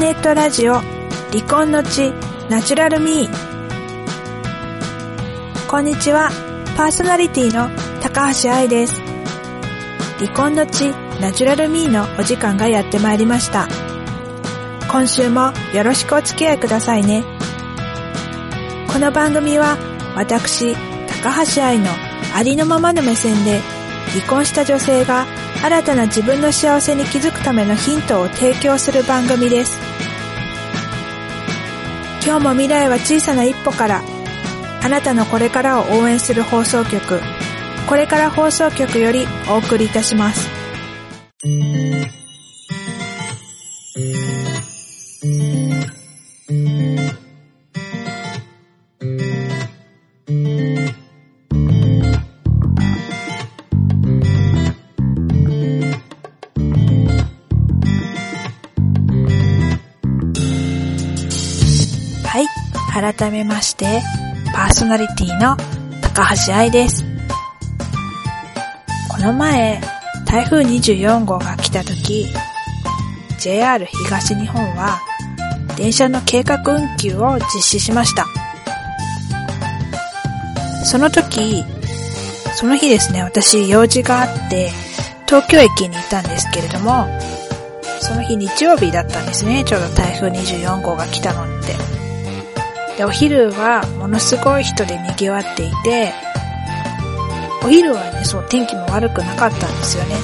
ネットラジオ離婚の地ナチュラルミー。こんにちはパーソナリティの高橋愛です。離婚の地ナチュラルミーのお時間がやってまいりました。今週もよろしくお付き合いくださいね。この番組は私高橋愛のありのままの目線で離婚した女性が新たな自分の幸せに気づくためのヒントを提供する番組です。今日も未来は小さな一歩からあなたのこれからを応援する放送局これから放送局よりお送りいたします。改めまして、パーソナリティの高橋愛です。この前、台風24号が来た時、JR 東日本は電車の計画運休を実施しました。その時、その日ですね、私用事があって東京駅にいたんですけれども、その日日曜日だったんですね、ちょうど台風24号が来たのって。で、お昼はものすごい人で賑わっていて、お昼はね、そう、天気も悪くなかったんですよね。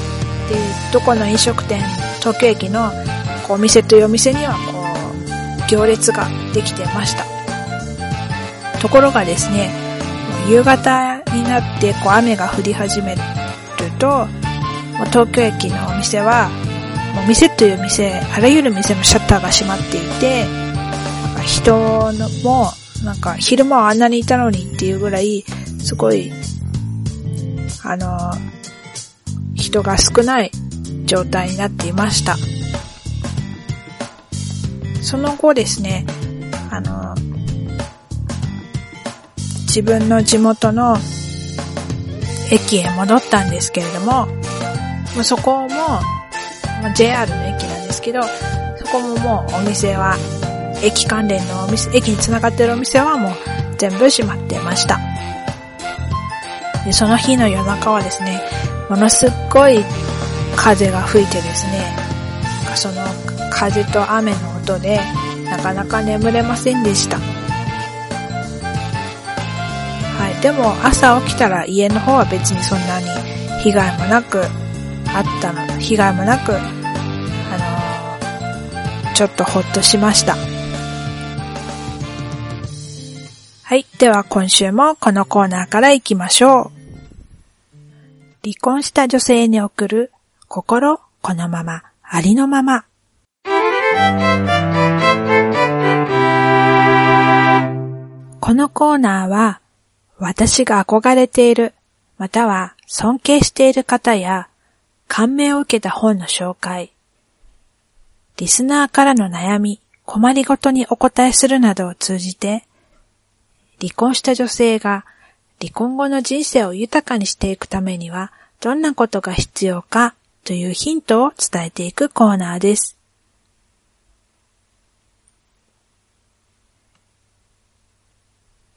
で、どこの飲食店、東京駅のこうお店というお店にはこう、行列ができてました。ところがですね、夕方になってこう雨が降り始めると、東京駅のお店は、もう店という店、あらゆる店のシャッターが閉まっていて、人のも、なんか昼間はあんなにいたのにっていうぐらい、すごい、あの、人が少ない状態になっていました。その後ですね、あの、自分の地元の駅へ戻ったんですけれども、そこも、JR の駅なんですけど、そこももうお店は駅関連のお店、駅に繋がってるお店はもう全部閉まってました。で、その日の夜中はですね、ものすっごい風が吹いてですね、その風と雨の音でなかなか眠れませんでした。はい。でも朝起きたら家の方は別にそんなに被害もなくあったの、被害もなく、あの、ちょっとほっとしました。はい。では今週もこのコーナーから行きましょう。離婚した女性に送る心このまま、ありのまま。このコーナーは、私が憧れている、または尊敬している方や、感銘を受けた本の紹介、リスナーからの悩み、困りごとにお答えするなどを通じて、離婚した女性が離婚後の人生を豊かにしていくためにはどんなことが必要かというヒントを伝えていくコーナーです。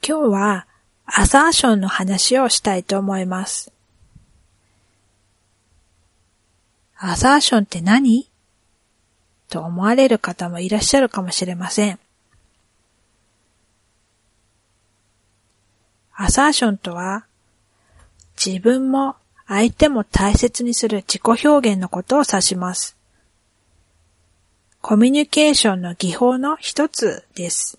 今日はアサーションの話をしたいと思います。アサーションって何？と思われる方もいらっしゃるかもしれません。アサーションとは、自分も相手も大切にする自己表現のことを指します。コミュニケーションの技法の一つです。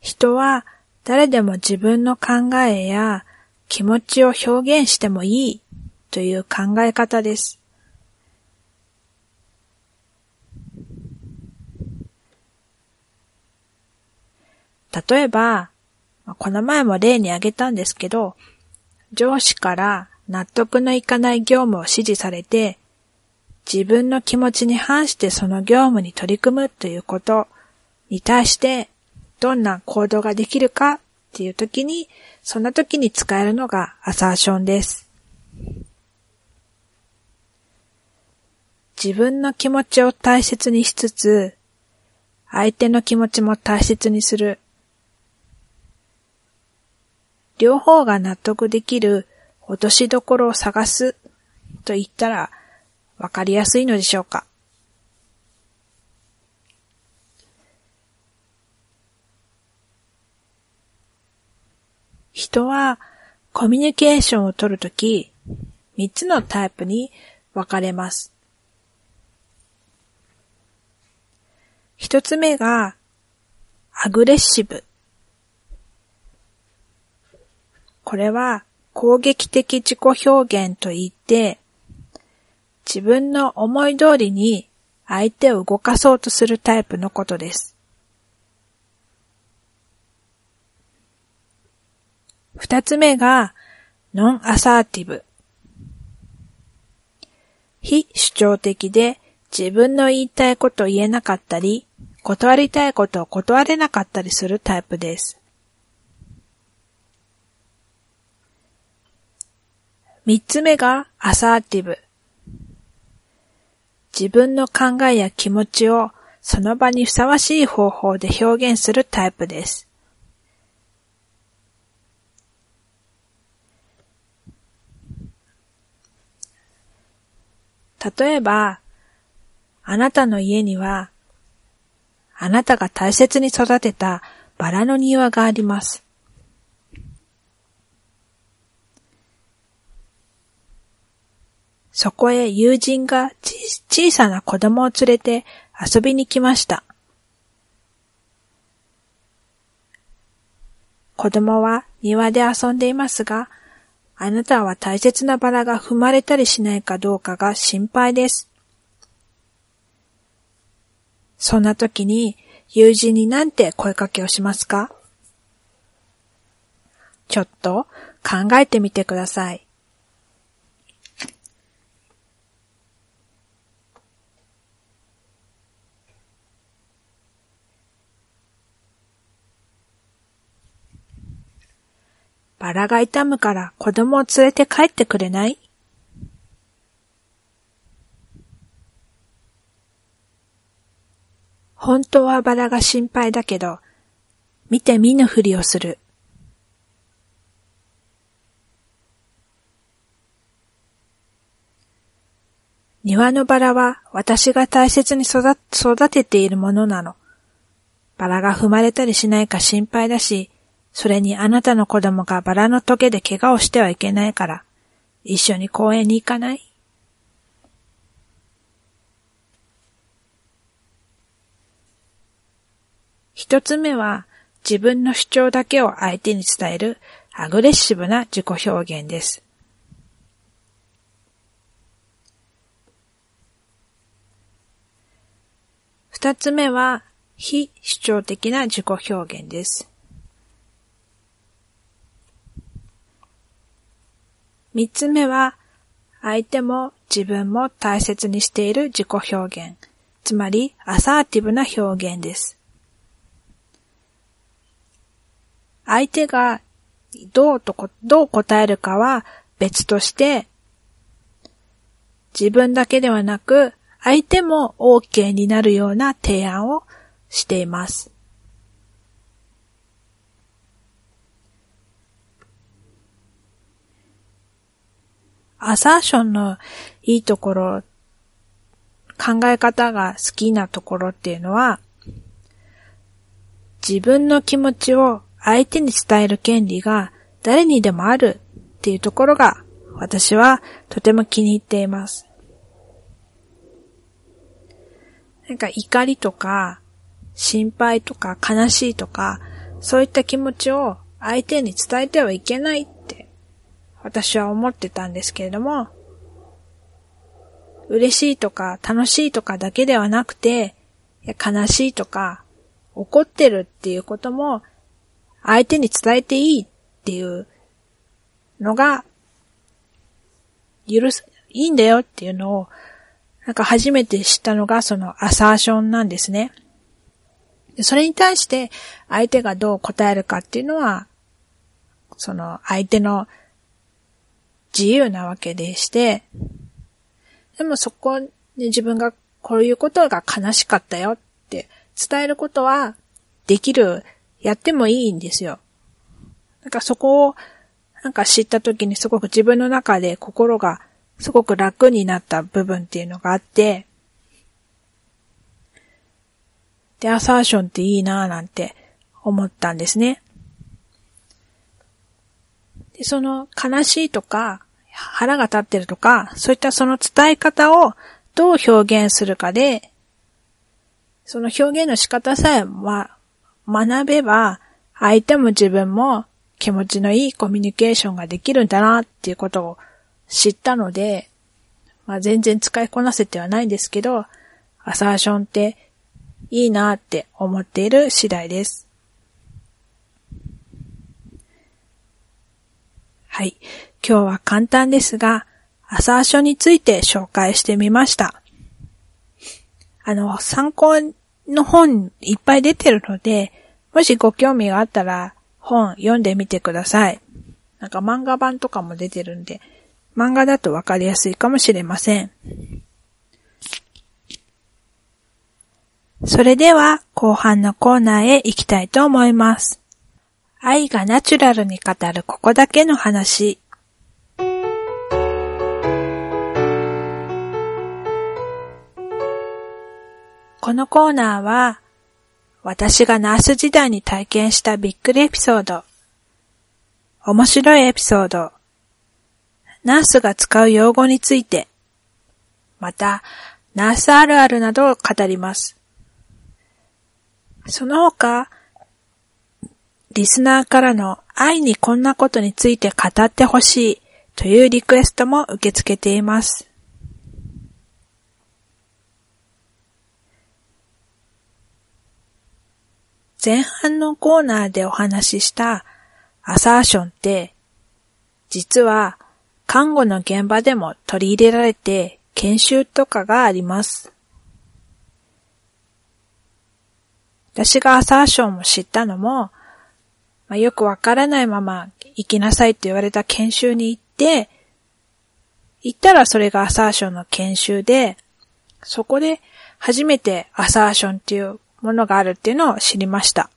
人は誰でも自分の考えや気持ちを表現してもいいという考え方です。例えば、この前も例に挙げたんですけど、上司から納得のいかない業務を指示されて、自分の気持ちに反してその業務に取り組むということに対して、どんな行動ができるかっていう時に、そんな時に使えるのがアサーションです。自分の気持ちを大切にしつつ、相手の気持ちも大切にする。両方が納得できる落としどころを探すと言ったらわかりやすいのでしょうか。人はコミュニケーションを取るとき、三つのタイプに分かれます。一つ目が、アグレッシブ。これは攻撃的自己表現と言って、自分の思い通りに相手を動かそうとするタイプのことです。二つ目が、ノンアサーティブ。非主張的で自分の言いたいことを言えなかったり、断りたいことを断れなかったりするタイプです。三つ目がアサーティブ。自分の考えや気持ちをその場にふさわしい方法で表現するタイプです。例えば、あなたの家には、あなたが大切に育てたバラの庭があります。そこへ友人が小さな子供を連れて遊びに来ました。子供は庭で遊んでいますが、あなたは大切なバラが踏まれたりしないかどうかが心配です。そんな時に友人になんて声かけをしますか？ちょっと考えてみてください。バラが痛むから子供を連れて帰ってくれない？本当はバラが心配だけど、見て見ぬふりをする。庭のバラは私が大切に育てているものなの。バラが踏まれたりしないか心配だし、それにあなたの子供がバラのトゲで怪我をしてはいけないから、一緒に公園に行かない？一つ目は自分の主張だけを相手に伝えるアグレッシブな自己表現です。二つ目は非主張的な自己表現です。三つ目は、相手も自分も大切にしている自己表現、つまりアサーティブな表現です。相手がどうとこ、どう答えるかは別として、自分だけではなく、相手も OK になるような提案をしています。アサーションのいいところ、考え方が好きなところっていうのは、自分の気持ちを相手に伝える権利が誰にでもあるっていうところが私はとても気に入っています。なんか怒りとか心配とか悲しいとかそういった気持ちを相手に伝えてはいけない私は思ってたんですけれども、嬉しいとか楽しいとかだけではなくて、悲しいとか怒ってるっていうことも相手に伝えていいっていうのが許す、いいんだよっていうのをなんか初めて知ったのがそのアサーションなんですね。それに対して相手がどう答えるかっていうのは、その相手の自由なわけでして、でもそこで自分がこういうことが悲しかったよって伝えることはできる、やってもいいんですよ。なんかそこをなんか知った時にすごく自分の中で心がすごく楽になった部分っていうのがあって、で、アサーションっていいなぁなんて思ったんですね。その悲しいとか腹が立ってるとか、そういったその伝え方をどう表現するかで、その表現の仕方さえは学べば、相手も自分も気持ちのいいコミュニケーションができるんだなっていうことを知ったので、まあ全然使いこなせてはないんですけど、アサーションっていいなって思っている次第です。はい。今日は簡単ですが、アサーションについて紹介してみました。あの、参考の本いっぱい出てるので、もしご興味があったら本読んでみてください。なんか漫画版とかも出てるんで、漫画だとわかりやすいかもしれません。それでは後半のコーナーへ行きたいと思います。愛がナチュラルに語るここだけの話。このコーナーは私がナース時代に体験したびっくりエピソード、面白いエピソード、ナースが使う用語について、また、ナースあるあるなどを語ります。その他、リスナーからの愛にこんなことについて語ってほしいというリクエストも受け付けています。前半のコーナーでお話ししたアサーションって、実は看護の現場でも取り入れられて研修とかがあります。私がアサーションを知ったのも、まあ、よくわからないまま行きなさいって言われた研修に行って、行ったらそれがアサーションの研修で、そこで初めてアサーションっていうものがあるっていうのを知りました。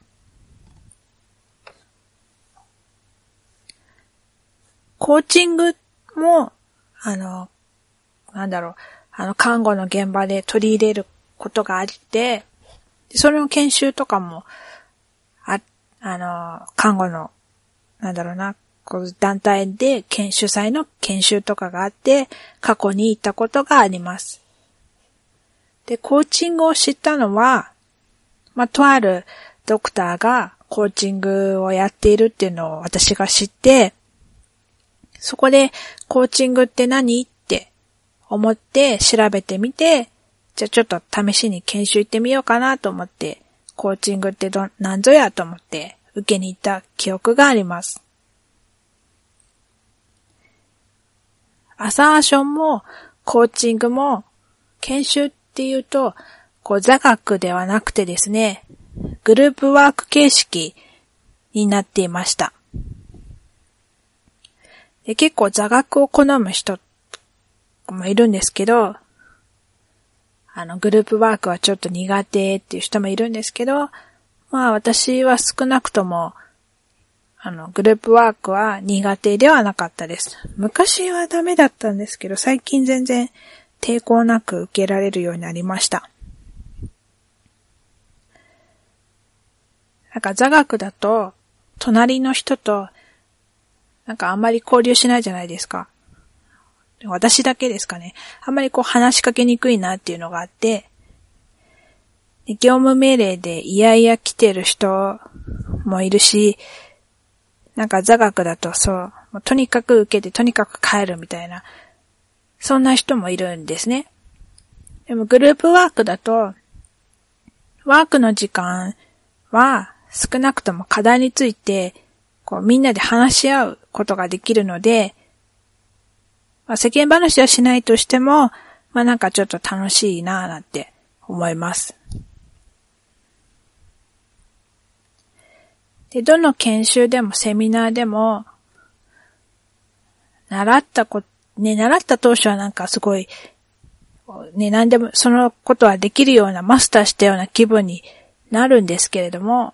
コーチングも、あの、なんだろう、あの、看護の現場で取り入れることがあって、それの研修とかも、あ、の、看護の、なんだろうな、こう団体で研修祭の研修とかがあって、過去に行ったことがあります。で、コーチングを知ったのは、まあ、とあるドクターがコーチングをやっているっていうのを私が知って、そこでコーチングって何？って思って調べてみて、じゃあちょっと試しに研修行ってみようかなと思って、コーチングってど、なんぞやと思って受けに行った記憶があります。アサーションもコーチングも研修っていうとこう座学ではなくてですね、グループワーク形式になっていました。で結構座学を好む人もいるんですけど、あの、グループワークはちょっと苦手っていう人もいるんですけど、まあ私は少なくとも、あの、グループワークは苦手ではなかったです。昔はダメだったんですけど、最近全然抵抗なく受けられるようになりました。なんか座学だと、隣の人と、なんかあんまり交流しないじゃないですか。私だけですかね。あんまりこう話しかけにくいなっていうのがあって、業務命令でいやいや来てる人もいるし、なんか座学だとそう、とにかく受けてとにかく帰るみたいな、そんな人もいるんですね。でもグループワークだと、ワークの時間は少なくとも課題について、こうみんなで話し合うことができるので、まあ、世間話はしないとしても、まあなんかちょっと楽しいなぁなんて思います。で、どの研修でもセミナーでも、習ったこ、ね、習った当初はなんかすごい、ね、何でもそのことはできるような、マスターしたような気分になるんですけれども、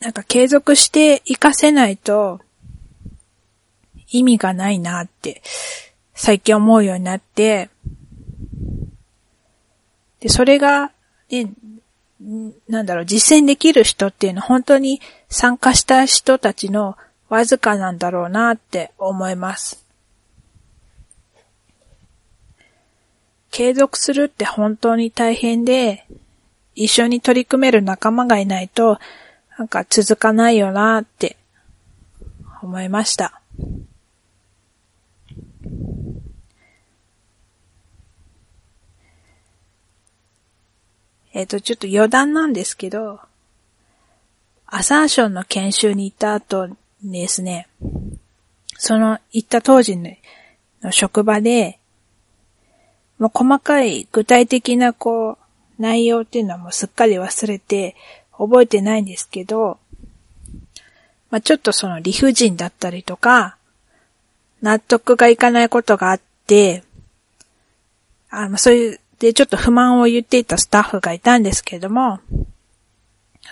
なんか継続して活かせないと意味がないなって最近思うようになって、で、それが、ね、なんだろう、実践できる人っていうのは本当に参加した人たちのわずかなんだろうなって思います。継続するって本当に大変で、一緒に取り組める仲間がいないと、なんか続かないよなって思いました。えっ、ー、と、ちょっと余談なんですけど、アサーションの研修に行った後ですね、その行った当時の職場で、もう細かい具体的なこう、内容っていうのはもうすっかり忘れて覚えてないんですけど、まあ、ちょっとその理不尽だったりとか、納得がいかないことがあって、あの、そういう、で、ちょっと不満を言っていたスタッフがいたんですけれども、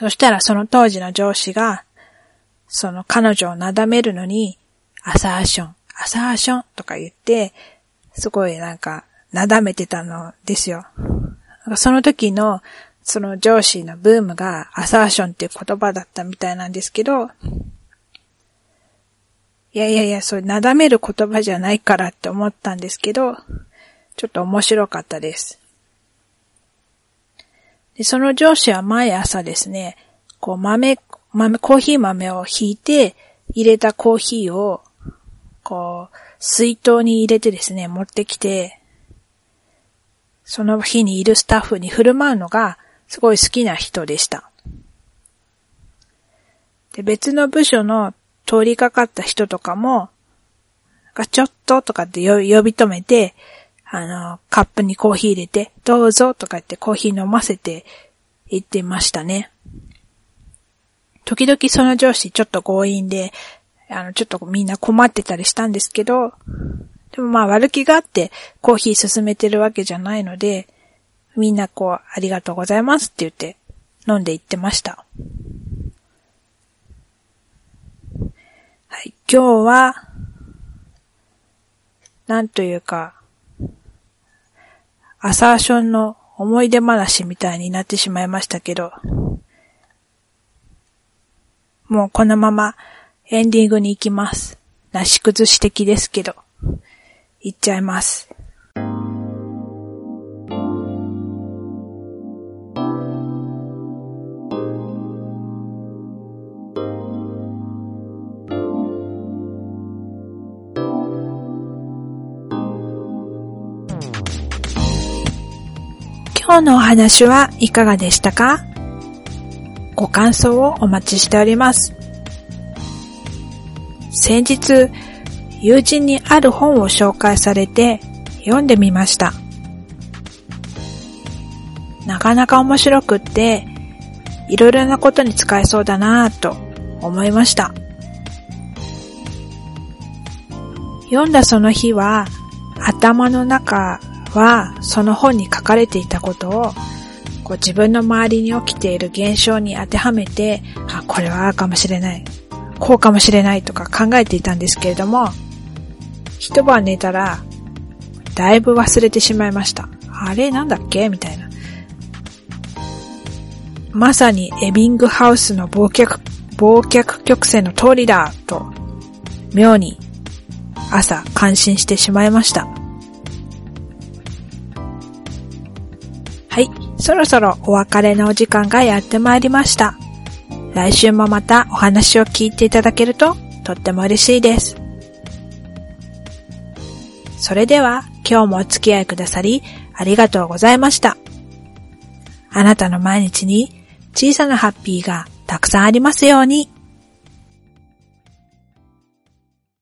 そしたらその当時の上司が、その彼女をなだめるのに、アサーション、アサーションとか言って、すごいなんか、なだめてたのですよ。その時の、その上司のブームがアサーションっていう言葉だったみたいなんですけど、いやいやいや、それなだめる言葉じゃないからって思ったんですけど、ちょっと面白かったです。でその上司は毎朝ですね、こう豆、豆、コーヒー豆をひいて、入れたコーヒーを、こう、水筒に入れてですね、持ってきて、その日にいるスタッフに振る舞うのがすごい好きな人でした。で、別の部署の通りかかった人とかも、がちょっととかって呼び止めて、あの、カップにコーヒー入れて、どうぞとか言ってコーヒー飲ませて言ってましたね。時々その上司ちょっと強引で、あの、ちょっとみんな困ってたりしたんですけど、でもまあ悪気があってコーヒー進めてるわけじゃないので、みんなこう、ありがとうございますって言って飲んでいってました。はい、今日は、なんというか、アサーションの思い出話みたいになってしまいましたけど、もうこのままエンディングに行きます。なし崩し的ですけど。行っちゃいます。今日のお話はいかがでしたか？ご感想をお待ちしております。先日、友人にある本を紹介されて読んでみました。なかなか面白くって、いろいろなことに使えそうだなぁと思いました。読んだその日は、頭の中はその本に書かれていたことをこう自分の周りに起きている現象に当てはめて、あ、これはああかもしれない、こうかもしれないとか考えていたんですけれども、一晩寝たら、だいぶ忘れてしまいました。あれなんだっけ？みたいな。まさにエビングハウスの忘却、忘却曲線の通りだと、妙に朝感心してしまいました。そろそろお別れのお時間がやってまいりました。来週もまたお話を聞いていただけるととっても嬉しいです。それでは今日もお付き合いくださりありがとうございました。あなたの毎日に小さなハッピーがたくさんありますように。